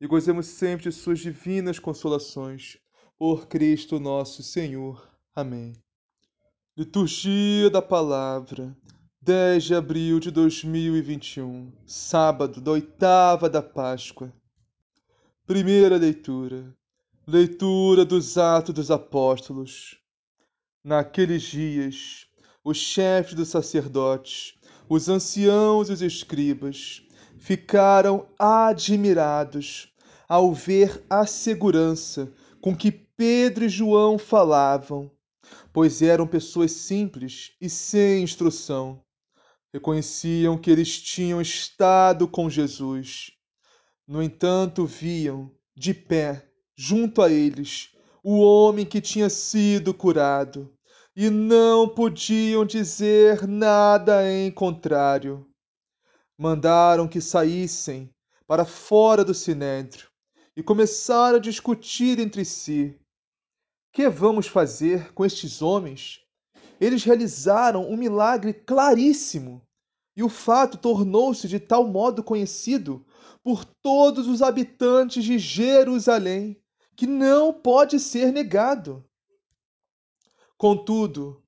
e gozemos sempre de suas divinas consolações. Por Cristo nosso Senhor. Amém. Liturgia da Palavra, 10 de abril de 2021, sábado da oitava da Páscoa. Primeira leitura. Leitura dos Atos dos Apóstolos. Naqueles dias, os chefes dos sacerdotes, os anciãos e os escribas, ficaram admirados ao ver a segurança com que Pedro e João falavam, pois eram pessoas simples e sem instrução. Reconheciam que eles tinham estado com Jesus. No entanto, viam, de pé, junto a eles, o homem que tinha sido curado, e não podiam dizer nada em contrário mandaram que saíssem para fora do sinédrio e começaram a discutir entre si: Que vamos fazer com estes homens? Eles realizaram um milagre claríssimo e o fato tornou-se de tal modo conhecido por todos os habitantes de Jerusalém que não pode ser negado. Contudo,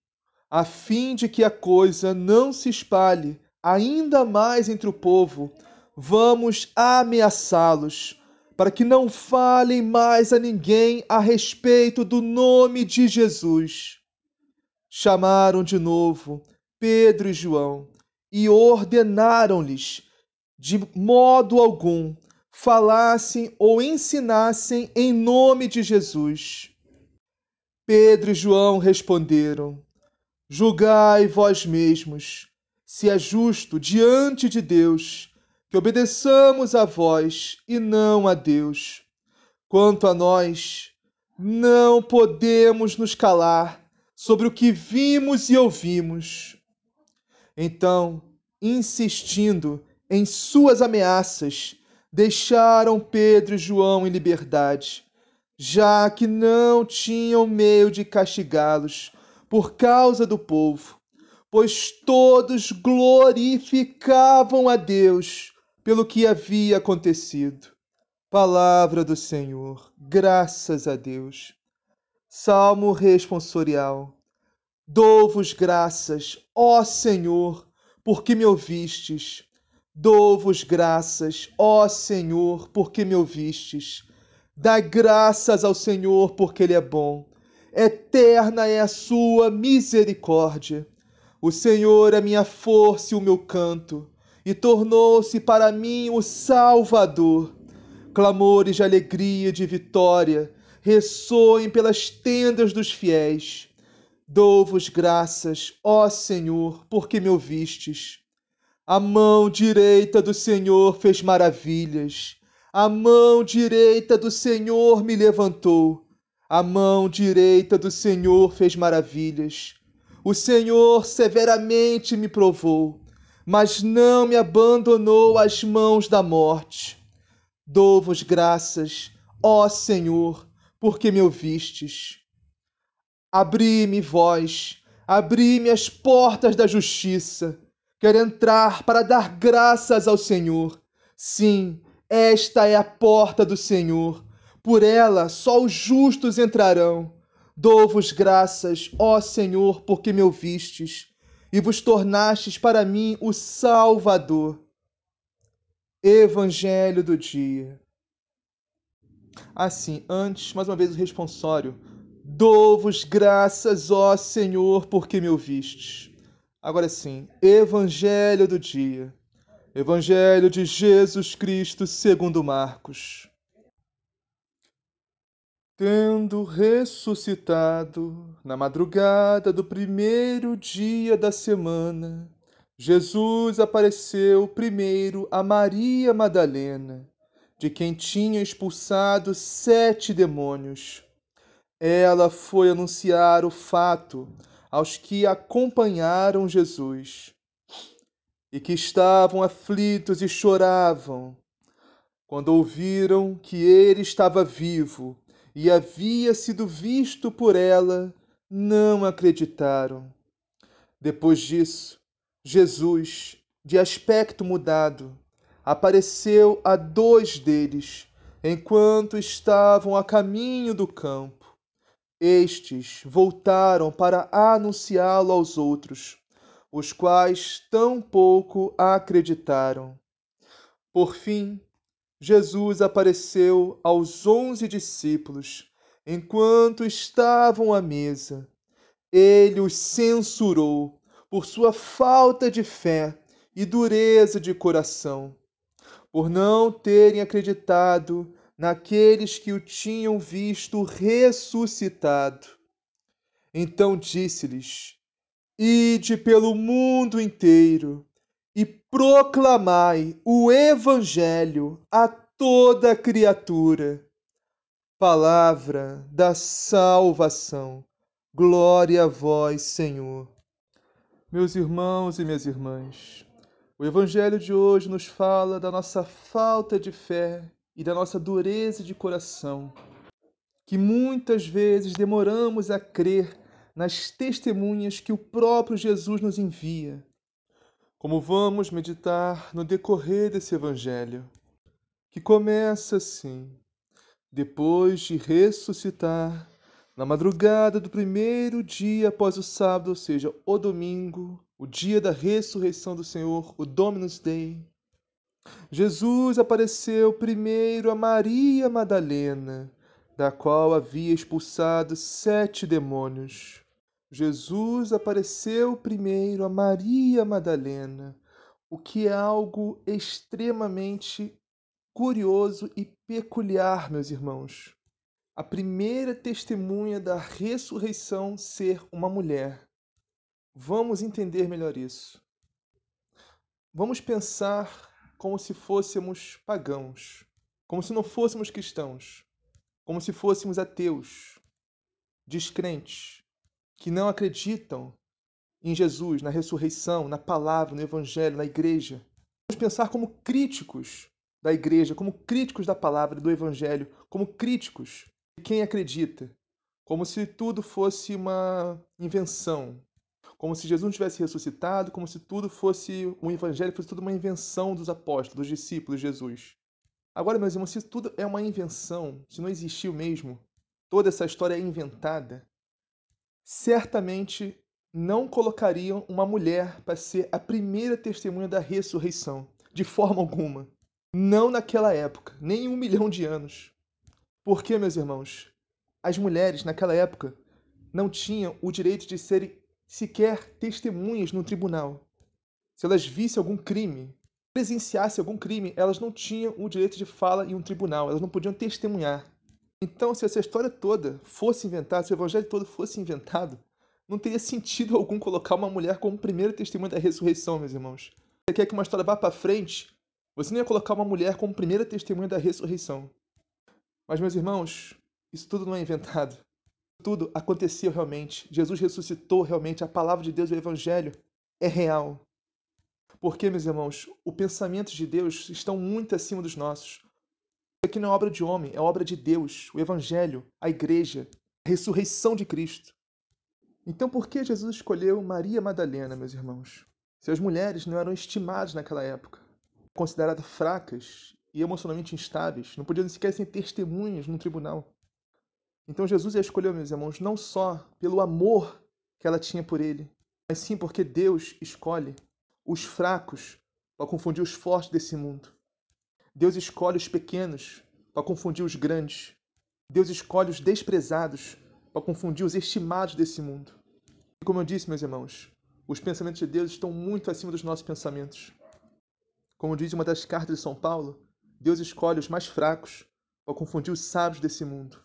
a fim de que a coisa não se espalhe ainda mais entre o povo, vamos ameaçá-los, para que não falem mais a ninguém a respeito do nome de Jesus. Chamaram de novo Pedro e João e ordenaram-lhes, de modo algum, falassem ou ensinassem em nome de Jesus. Pedro e João responderam: Julgai vós mesmos se é justo diante de Deus que obedeçamos a vós e não a Deus. Quanto a nós, não podemos nos calar sobre o que vimos e ouvimos. Então, insistindo em suas ameaças, deixaram Pedro e João em liberdade, já que não tinham meio de castigá-los por causa do povo pois todos glorificavam a Deus pelo que havia acontecido. Palavra do Senhor, graças a Deus. Salmo responsorial. Dou-vos graças, ó Senhor, porque me ouvistes. Dou-vos graças, ó Senhor, porque me ouvistes. Dai graças ao Senhor, porque Ele é bom. Eterna é a sua misericórdia o Senhor é minha força e o meu canto, e tornou-se para mim o Salvador. Clamores de alegria e de vitória ressoem pelas tendas dos fiéis. Dou-vos graças, ó Senhor, porque me ouvistes. A mão direita do Senhor fez maravilhas. A mão direita do Senhor me levantou. A mão direita do Senhor fez maravilhas. O Senhor severamente me provou, mas não me abandonou às mãos da morte. Dou-vos graças, ó Senhor, porque me ouvistes. Abri-me, vós, abri-me as portas da justiça. Quero entrar para dar graças ao Senhor. Sim, esta é a porta do Senhor. Por ela só os justos entrarão. Dou-vos graças, ó Senhor, porque me ouvistes e vos tornastes para mim o Salvador. Evangelho do dia. Assim, antes, mais uma vez o responsório Dou-vos graças, ó Senhor, porque me ouvistes. Agora sim, Evangelho do dia. Evangelho de Jesus Cristo segundo Marcos. Tendo ressuscitado na madrugada do primeiro dia da semana, Jesus apareceu primeiro a Maria Madalena, de quem tinha expulsado sete demônios ela foi anunciar o fato aos que acompanharam Jesus e que estavam aflitos e choravam. Quando ouviram que ele estava vivo e havia sido visto por ela, não acreditaram. Depois disso, Jesus, de aspecto mudado, apareceu a dois deles enquanto estavam a caminho do campo. Estes voltaram para anunciá-lo aos outros, os quais tão pouco acreditaram. Por fim, Jesus apareceu aos onze discípulos enquanto estavam à mesa. Ele os censurou por sua falta de fé e dureza de coração, por não terem acreditado naqueles que o tinham visto ressuscitado. Então disse-lhes: Ide pelo mundo inteiro e proclamai o Evangelho a toda criatura. Palavra da salvação. Glória a vós, Senhor. Meus irmãos e minhas irmãs, o Evangelho de hoje nos fala da nossa falta de fé e da nossa dureza de coração, que muitas vezes demoramos a crer nas testemunhas que o próprio Jesus nos envia. Como vamos meditar no decorrer desse Evangelho, que começa assim: depois de ressuscitar, na madrugada do primeiro dia após o sábado, ou seja, o domingo, o dia da ressurreição do Senhor, o Dominus Dei, Jesus apareceu primeiro a Maria Madalena, da qual havia expulsado sete demônios. Jesus apareceu primeiro a Maria Madalena, o que é algo extremamente curioso e peculiar, meus irmãos. A primeira testemunha da ressurreição ser uma mulher. Vamos entender melhor isso. Vamos pensar como se fôssemos pagãos, como se não fôssemos cristãos, como se fôssemos ateus, descrentes, que não acreditam em Jesus, na ressurreição, na palavra, no evangelho, na igreja. Vamos pensar como críticos da igreja, como críticos da palavra, do evangelho, como críticos de quem acredita, como se tudo fosse uma invenção, como se Jesus não tivesse ressuscitado, como se tudo fosse um evangelho, fosse tudo uma invenção dos apóstolos, dos discípulos de Jesus. Agora, meus irmãos, se tudo é uma invenção, se não existiu mesmo, toda essa história é inventada, certamente não colocariam uma mulher para ser a primeira testemunha da ressurreição, de forma alguma. Não naquela época, nem em um milhão de anos. Por quê, meus irmãos? As mulheres, naquela época, não tinham o direito de serem sequer testemunhas no tribunal. Se elas vissem algum crime, presenciassem algum crime, elas não tinham o direito de fala em um tribunal, elas não podiam testemunhar. Então, se essa história toda fosse inventada, se o evangelho todo fosse inventado, não teria sentido algum colocar uma mulher como primeira testemunha da ressurreição, meus irmãos. Você quer que uma história vá para frente? Você não ia colocar uma mulher como primeira testemunha da ressurreição. Mas, meus irmãos, isso tudo não é inventado tudo aconteceu realmente. Jesus ressuscitou realmente. A palavra de Deus, o Evangelho, é real. Porque, meus irmãos, o pensamento de Deus estão muito acima dos nossos. Aqui não é obra de homem, é obra de Deus, o Evangelho, a igreja, a ressurreição de Cristo. Então, por que Jesus escolheu Maria Madalena, meus irmãos? Se as mulheres não eram estimadas naquela época, consideradas fracas e emocionalmente instáveis, não podiam sequer ser testemunhas no tribunal. Então Jesus a escolheu, meus irmãos, não só pelo amor que ela tinha por ele, mas sim porque Deus escolhe os fracos para confundir os fortes desse mundo. Deus escolhe os pequenos para confundir os grandes. Deus escolhe os desprezados para confundir os estimados desse mundo. E como eu disse, meus irmãos, os pensamentos de Deus estão muito acima dos nossos pensamentos. Como diz uma das cartas de São Paulo, Deus escolhe os mais fracos para confundir os sábios desse mundo.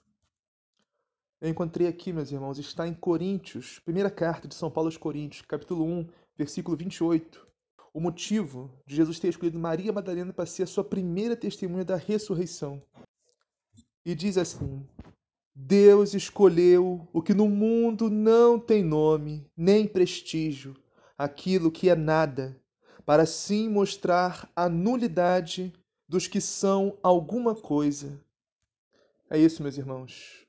Eu encontrei aqui, meus irmãos, está em Coríntios, primeira carta de São Paulo aos Coríntios, capítulo 1, versículo 28. O motivo de Jesus ter escolhido Maria Madalena para ser a sua primeira testemunha da ressurreição. E diz assim: Deus escolheu o que no mundo não tem nome nem prestígio, aquilo que é nada, para assim mostrar a nulidade dos que são alguma coisa. É isso, meus irmãos.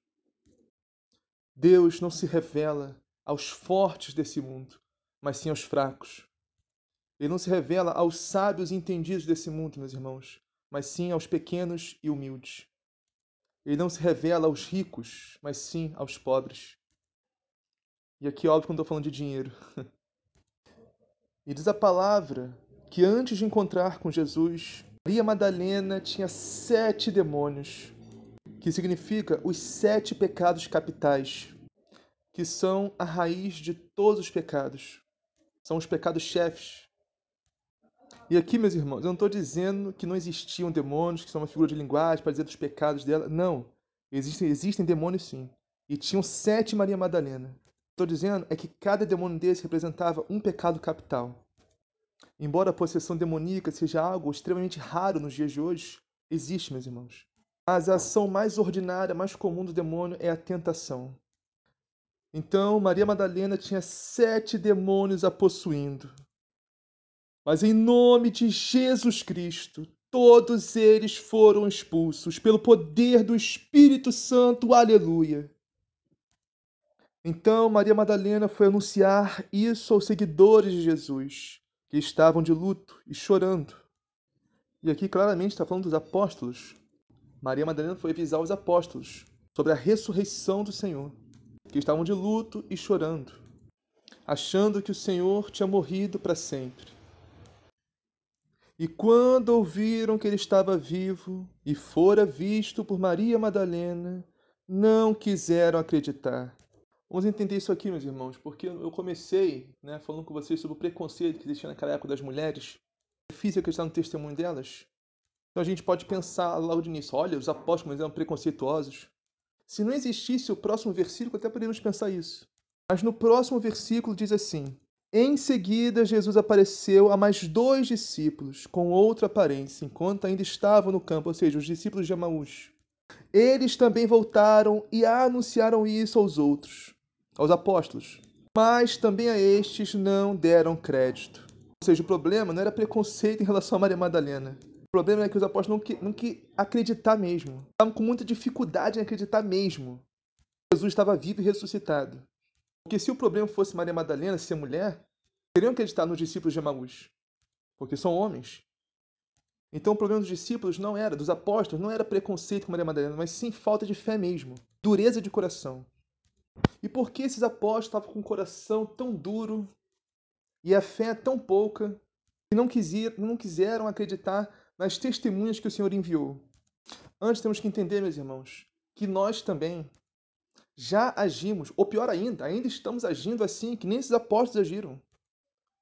Deus não se revela aos fortes desse mundo, mas sim aos fracos. Ele não se revela aos sábios e entendidos desse mundo, meus irmãos, mas sim aos pequenos e humildes. Ele não se revela aos ricos, mas sim aos pobres. E aqui, óbvio, que não estou falando de dinheiro. E diz a palavra que antes de encontrar com Jesus, Maria Madalena tinha sete demônios, que significa os sete pecados capitais, que são a raiz de todos os pecados. São os pecados chefes. E aqui, meus irmãos, eu não estou dizendo que não existiam demônios, que são uma figura de linguagem para dizer dos pecados dela. Não. Existem, existem demônios sim. E tinham sete Maria Madalena. Estou dizendo é que cada demônio desse representava um pecado capital. Embora a possessão demoníaca seja algo extremamente raro nos dias de hoje, existe, meus irmãos. Mas a ação mais ordinária, mais comum do demônio é a tentação. Então, Maria Madalena tinha sete demônios a possuindo. Mas em nome de Jesus Cristo, todos eles foram expulsos pelo poder do Espírito Santo. Aleluia. Então, Maria Madalena foi anunciar isso aos seguidores de Jesus que estavam de luto e chorando. E aqui claramente está falando dos apóstolos. Maria Madalena foi avisar os apóstolos sobre a ressurreição do Senhor, que estavam de luto e chorando, achando que o Senhor tinha morrido para sempre. E quando ouviram que ele estava vivo e fora visto por Maria Madalena, não quiseram acreditar. Vamos entender isso aqui, meus irmãos, porque eu comecei né, falando com vocês sobre o preconceito que existia naquela época das mulheres. É difícil acreditar no testemunho delas. Então a gente pode pensar logo de início, olha, os apóstolos eram preconceituosos. Se não existisse o próximo versículo, até poderíamos pensar isso. Mas no próximo versículo diz assim: Em seguida, Jesus apareceu a mais dois discípulos, com outra aparência, enquanto ainda estavam no campo, ou seja, os discípulos de Amaús. Eles também voltaram e anunciaram isso aos outros aos apóstolos, mas também a estes não deram crédito. Ou seja, o problema não era preconceito em relação a Maria Madalena. O problema é que os apóstolos não, que, não que acreditar mesmo. Estavam com muita dificuldade em acreditar mesmo. Jesus estava vivo e ressuscitado. Porque se o problema fosse Maria Madalena ser mulher, teriam acreditar nos discípulos de Emaús. Porque são homens. Então o problema dos discípulos não era, dos apóstolos, não era preconceito com Maria Madalena, mas sim falta de fé mesmo. Dureza de coração. E por que esses apóstolos estavam com o coração tão duro e a fé tão pouca que não, não quiseram acreditar nas testemunhas que o Senhor enviou? Antes temos que entender, meus irmãos, que nós também já agimos, ou pior ainda, ainda estamos agindo assim que nem esses apóstolos agiram.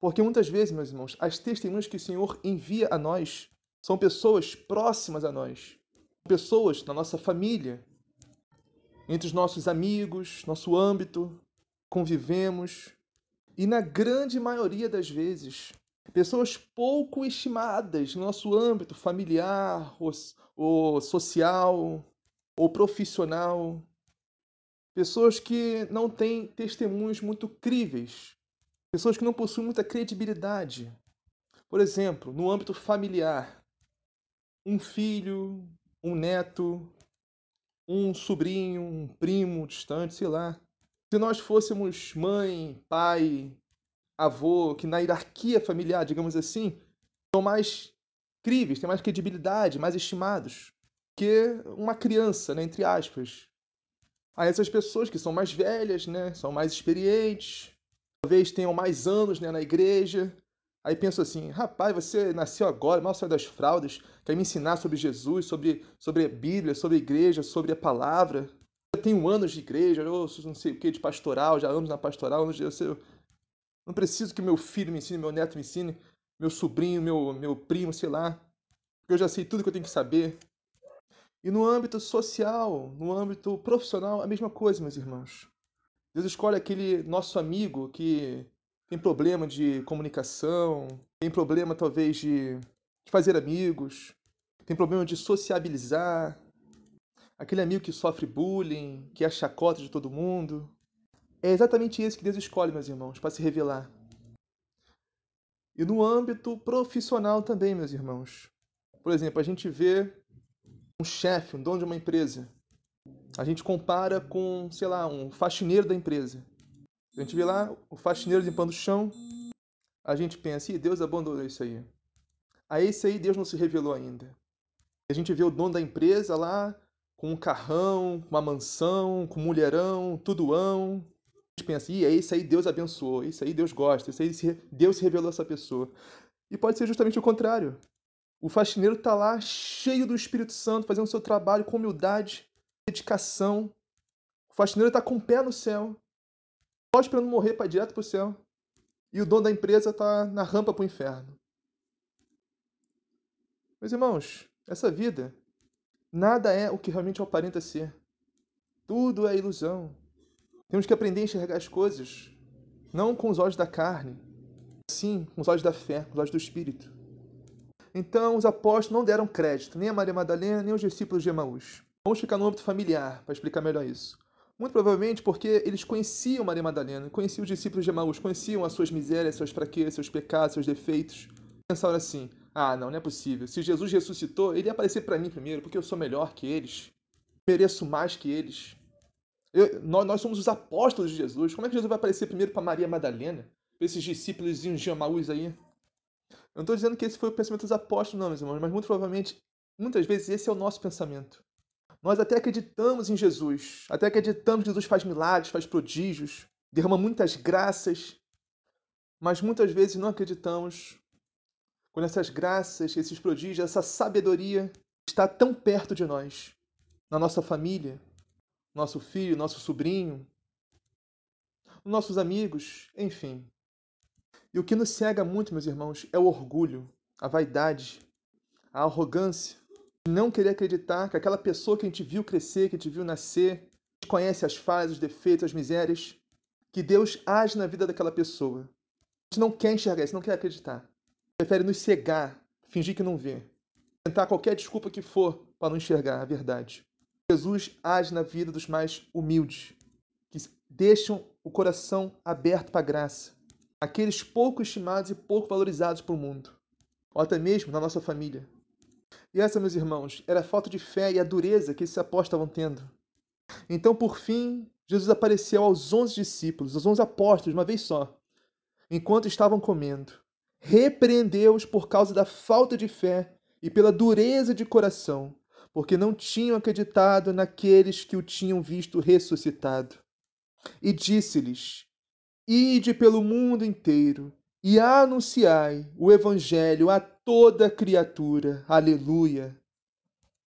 Porque muitas vezes, meus irmãos, as testemunhas que o Senhor envia a nós são pessoas próximas a nós, pessoas na nossa família, entre os nossos amigos, nosso âmbito, convivemos. E na grande maioria das vezes, pessoas pouco estimadas no nosso âmbito familiar, ou, ou social, ou profissional. Pessoas que não têm testemunhos muito críveis. Pessoas que não possuem muita credibilidade. Por exemplo, no âmbito familiar, um filho, um neto, um sobrinho, um primo distante, sei lá, Se nós fôssemos mãe, pai, avô, que na hierarquia familiar, digamos assim, são mais críveis, têm mais credibilidade, mais estimados que uma criança, né, entre aspas. Aí essas pessoas que são mais velhas, né, são mais experientes, talvez tenham mais anos né, na igreja, Aí penso assim, rapaz, você nasceu agora, mal saiu das fraldas, quer me ensinar sobre Jesus, sobre, sobre a Bíblia, sobre a igreja, sobre a palavra. Eu tenho anos de igreja, eu não sei o que, de pastoral, já anos na pastoral, eu, eu não preciso que meu filho me ensine, meu neto me ensine, meu sobrinho, meu, meu primo, sei lá, porque eu já sei tudo que eu tenho que saber. E no âmbito social, no âmbito profissional, a mesma coisa, meus irmãos. Deus escolhe aquele nosso amigo que tem problema de comunicação, tem problema talvez de, fazer amigos, tem problema de sociabilizar, aquele amigo que sofre bullying, que é a chacota de todo mundo. É exatamente esse que Deus escolhe, meus irmãos, para se revelar. E no âmbito profissional também, meus irmãos. Por exemplo, a gente vê um chefe, um dono de uma empresa. A gente compara com, sei lá, um faxineiro da empresa. A gente vê lá o faxineiro limpando o chão, a gente pensa, e Deus abandonou isso aí. A esse aí Deus não se revelou ainda. A gente vê o dono da empresa lá com um carrão, uma mansão, com um mulherão, tudoão. A gente pensa, e é esse aí Deus abençoou, isso aí Deus gosta, isso aí Deus revelou essa pessoa. E pode ser justamente o contrário. O faxineiro está lá cheio do Espírito Santo, fazendo o seu trabalho com humildade, dedicação. O faxineiro está com o pé no céu, só esperando morrer para ir direto para o céu. E o dono da empresa está na rampa para o inferno. Meus irmãos, essa vida, nada é o que realmente aparenta ser. Tudo é ilusão. Temos que aprender a enxergar as coisas, não com os olhos da carne, sim com os olhos da fé, com os olhos do Espírito. Então, os apóstolos não deram crédito nem a Maria Madalena, nem aos discípulos de Emaús. Vamos ficar no âmbito familiar para explicar melhor isso. Muito provavelmente porque eles conheciam Maria Madalena, conheciam os discípulos de Emaús, conheciam as suas misérias, suas fraquezas, seus pecados, seus defeitos. Pensaram assim: ah, não, não é possível. Se Jesus ressuscitou, ele ia aparecer para mim primeiro, porque eu sou melhor que eles, mereço mais que eles. Eu, nós, nós, somos os apóstolos de Jesus. Como é que Jesus vai aparecer primeiro para Maria Madalena? Para esses discípulos de Emaús aí? Eu não estou dizendo que esse foi o pensamento dos apóstolos, não, meus irmãos, mas muito provavelmente, muitas vezes, esse é o nosso pensamento. Nós até acreditamos em Jesus, até acreditamos que Jesus faz milagres, faz prodígios, derrama muitas graças, mas muitas vezes não acreditamos quando essas graças, esses prodígios, essa sabedoria está tão perto de nós, na nossa família, nosso filho, nosso sobrinho, nossos amigos, enfim. E o que nos cega muito, meus irmãos, é o orgulho, a vaidade, a arrogância, não querer acreditar que aquela pessoa que a gente viu crescer, que a gente viu nascer, conhece as falhas, os defeitos, as misérias, que Deus age na vida daquela pessoa. A gente não quer enxergar isso, não quer acreditar. Prefere nos cegar, fingir que não vê. Tentar qualquer desculpa que for para não enxergar a verdade. Jesus age na vida dos mais humildes, que deixam o coração aberto para a graça. Aqueles pouco estimados e pouco valorizados pelo mundo. Ou até mesmo na nossa família. E essa, meus irmãos, era a falta de fé e a dureza que esses apóstolos estavam tendo. Então, por fim, Jesus apareceu aos onze discípulos, aos onze apóstolos, uma vez só, enquanto estavam comendo. Repreendeu-os por causa da falta de fé e pela dureza de coração, porque não tinham acreditado naqueles que o tinham visto ressuscitado. E disse-lhes: Ide pelo mundo inteiro e anunciai o evangelho a toda criatura. Aleluia.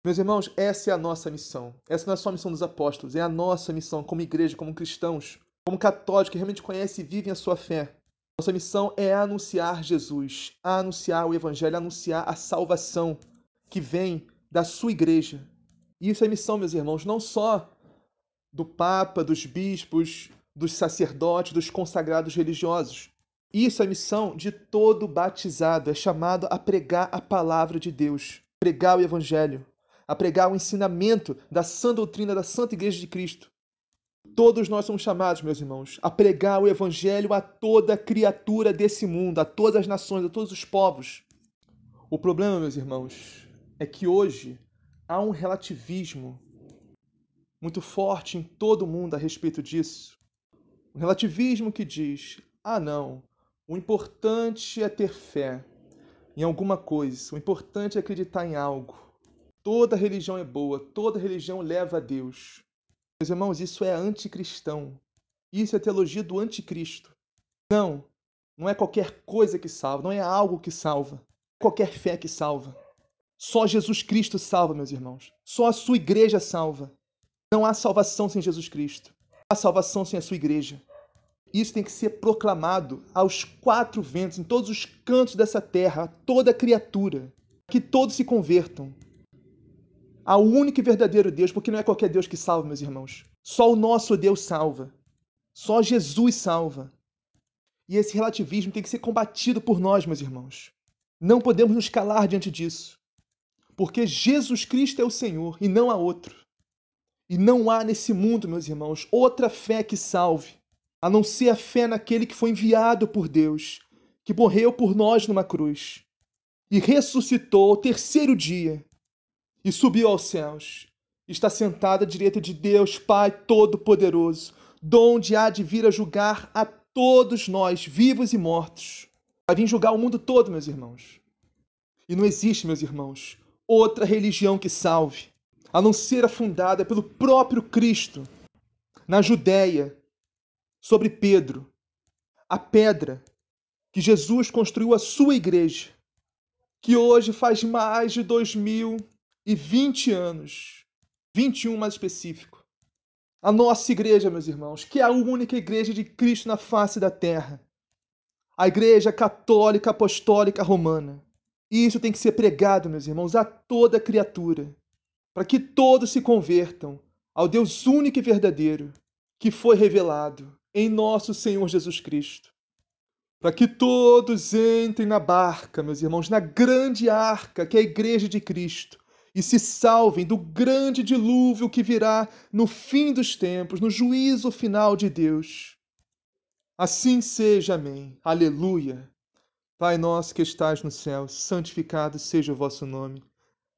Meus irmãos, essa é a nossa missão. Essa não é só a missão dos apóstolos, é a nossa missão como igreja, como cristãos, como católicos que realmente conhecem e vivem a sua fé. Nossa missão é anunciar Jesus, anunciar o evangelho, anunciar a salvação que vem da sua igreja. E isso é missão, meus irmãos, não só do Papa, dos bispos, dos sacerdotes, dos consagrados religiosos, isso é missão de todo batizado, é chamado a pregar a palavra de Deus, pregar o evangelho, a pregar o ensinamento da sã doutrina da Santa Igreja de Cristo. Todos nós somos chamados, meus irmãos, a pregar o evangelho a toda criatura desse mundo, a todas as nações, a todos os povos. O problema, meus irmãos, é que hoje há um relativismo muito forte em todo o mundo a respeito disso. Um relativismo que diz: ah, não, o importante é ter fé em alguma coisa, o importante é acreditar em algo. Toda religião é boa, toda religião leva a Deus. Meus irmãos, isso é anticristão. Isso é teologia do anticristo. Não, não é qualquer coisa que salva, não é algo que salva, é qualquer fé que salva. Só Jesus Cristo salva, meus irmãos. Só a sua igreja salva. Não há salvação sem Jesus Cristo. Há salvação sem a sua igreja. Isso tem que ser proclamado aos quatro ventos, em todos os cantos dessa terra, a toda criatura. Que todos se convertam ao único e verdadeiro Deus, porque não é qualquer Deus que salva, meus irmãos. Só o nosso Deus salva. Só Jesus salva. E esse relativismo tem que ser combatido por nós, meus irmãos. Não podemos nos calar diante disso. Porque Jesus Cristo é o Senhor e não há outro. E não há nesse mundo, meus irmãos, outra fé que salve, a não ser a fé naquele que foi enviado por Deus, que morreu por nós numa cruz e ressuscitou ao terceiro dia e subiu aos céus. Está sentado à direita de Deus, Pai Todo-Poderoso, donde há de vir a julgar a todos nós, vivos e mortos. Vai vir julgar o mundo todo, meus irmãos. E não existe, meus irmãos, outra religião que salve, a não ser a fundada pelo próprio Cristo na Judéia, sobre Pedro, a pedra que Jesus construiu a sua igreja, que hoje faz mais de dois mil e vinte anos, 21 mais específico. A nossa igreja, meus irmãos, que é a única igreja de Cristo na face da terra. A igreja católica apostólica romana. Isso tem que ser pregado, meus irmãos, a toda criatura, para que todos se convertam ao Deus único e verdadeiro, que foi revelado em nosso Senhor Jesus Cristo. Para que todos entrem na barca, meus irmãos, na grande arca que é a igreja de Cristo, e se salvem do grande dilúvio que virá no fim dos tempos, no juízo final de Deus. Assim seja, amém. Aleluia. Pai nosso que estais no céu, santificado seja o vosso nome.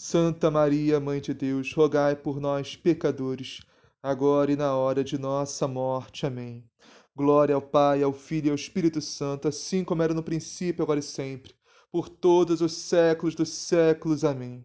Santa Maria, Mãe de Deus, rogai por nós, pecadores, agora e na hora de nossa morte. Amém. Glória ao Pai, ao Filho e ao Espírito Santo, assim como era no princípio, agora e sempre, por todos os séculos dos séculos. Amém.